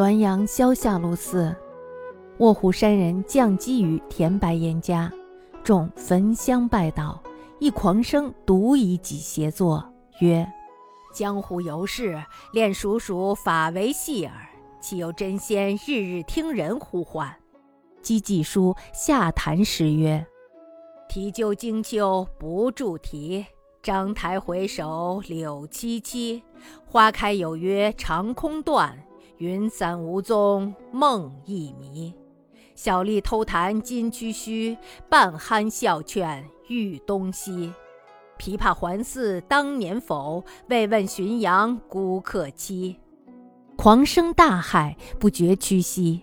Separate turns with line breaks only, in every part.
滦阳萧下路寺，卧虎山人降基于田白岩家，众焚香拜倒，一狂生独以己协作，曰：“
江湖游士，练蜀黍法为戏耳，岂有真仙日日听人呼唤？”
积记书下坛时曰：“
题鸠惊秋不住啼，章台回首柳萋萋。花开有约长空断。”云散无踪，梦亦迷。小吏偷弹金曲须，半酣笑劝欲东西。琵琶还似当年否？未问浔阳孤客栖。
狂生大骇，不觉屈膝。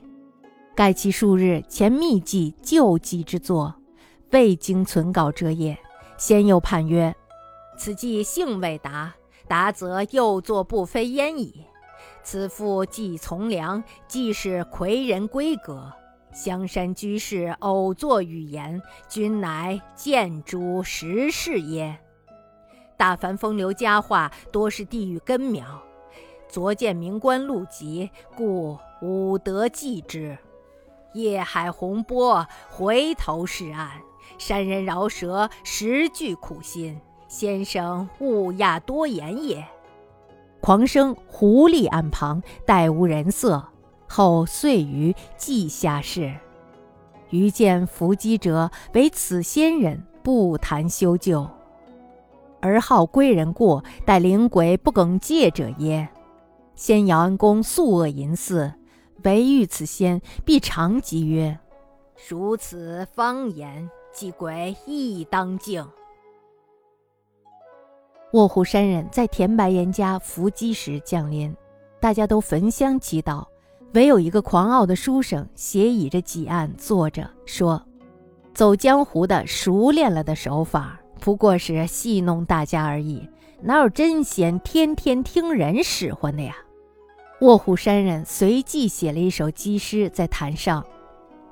盖其数日前密记旧记之作，未经存稿者也。先又判曰：“
此记性未达，达则又作不非焉矣。”此父既从良，既是魁人规格。香山居士偶作语言，君乃见诸实事也。大凡风流佳话，多是地狱根苗。昨见名官录籍，故吾得记之。夜海洪波，回头是岸；山人饶舌，实具苦心。先生勿讶多言也。
狂生狐狸岸旁，待无人色。后遂于稷下室。余见伏击者，为此仙人，不谈修旧。而好归人过，待灵鬼不耿介者耶？先姚安公素恶淫祀，唯遇此仙，必长疾曰：“
如此方言，祭鬼亦当敬。”
卧虎山人在田白岩家伏击时降临，大家都焚香祈祷，唯有一个狂傲的书生斜倚着几案坐着，说：“走江湖的熟练了的手法，不过是戏弄大家而已，哪有真仙天天听人使唤的呀？”卧虎山人随即写了一首鸡诗在坛上：“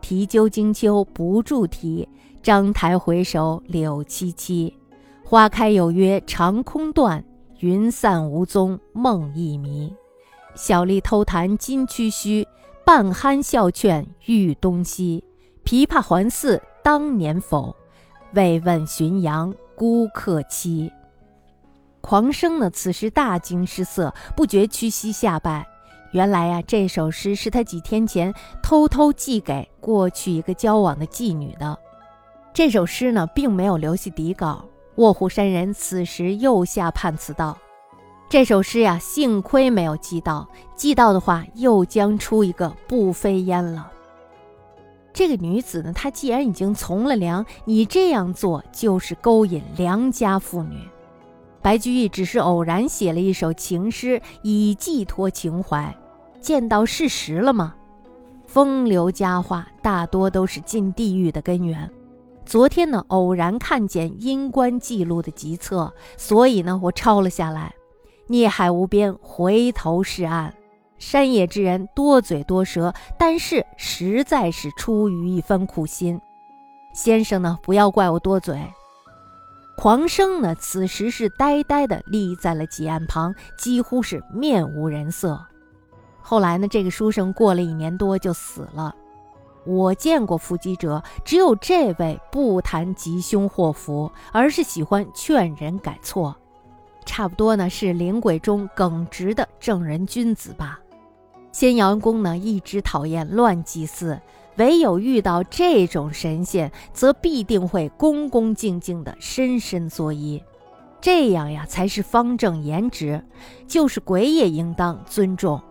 啼鸠惊秋不住啼，章台回首柳萋萋。”花开有约长空断，云散无踪梦亦迷。小吏偷弹金曲须，半酣笑劝欲东西。琵琶还似当年否？未问浔阳孤客栖。狂生呢，此时大惊失色，不觉屈膝下拜。原来呀，这首诗是他几天前偷偷寄给过去一个交往的妓女的。这首诗呢，并没有留下底稿。卧虎山人此时又下判词道：“这首诗呀，幸亏没有寄到，寄到的话，又将出一个不飞烟了。这个女子呢，她既然已经从了良，你这样做就是勾引良家妇女。白居易只是偶然写了一首情诗，以寄托情怀，见到事实了吗？风流佳话大多都是进地狱的根源。”昨天呢，偶然看见阴官记录的集册，所以呢，我抄了下来。孽海无边，回头是岸。山野之人多嘴多舌，但是实在是出于一番苦心。先生呢，不要怪我多嘴。狂生呢，此时是呆呆地立在了几案旁，几乎是面无人色。后来呢，这个书生过了一年多就死了。我见过伏击者，只有这位不谈吉凶祸福，而是喜欢劝人改错，差不多呢是灵鬼中耿直的正人君子吧。先阳公呢一直讨厌乱祭祀，唯有遇到这种神仙，则必定会恭恭敬敬的深深作揖，这样呀才是方正颜值，就是鬼也应当尊重。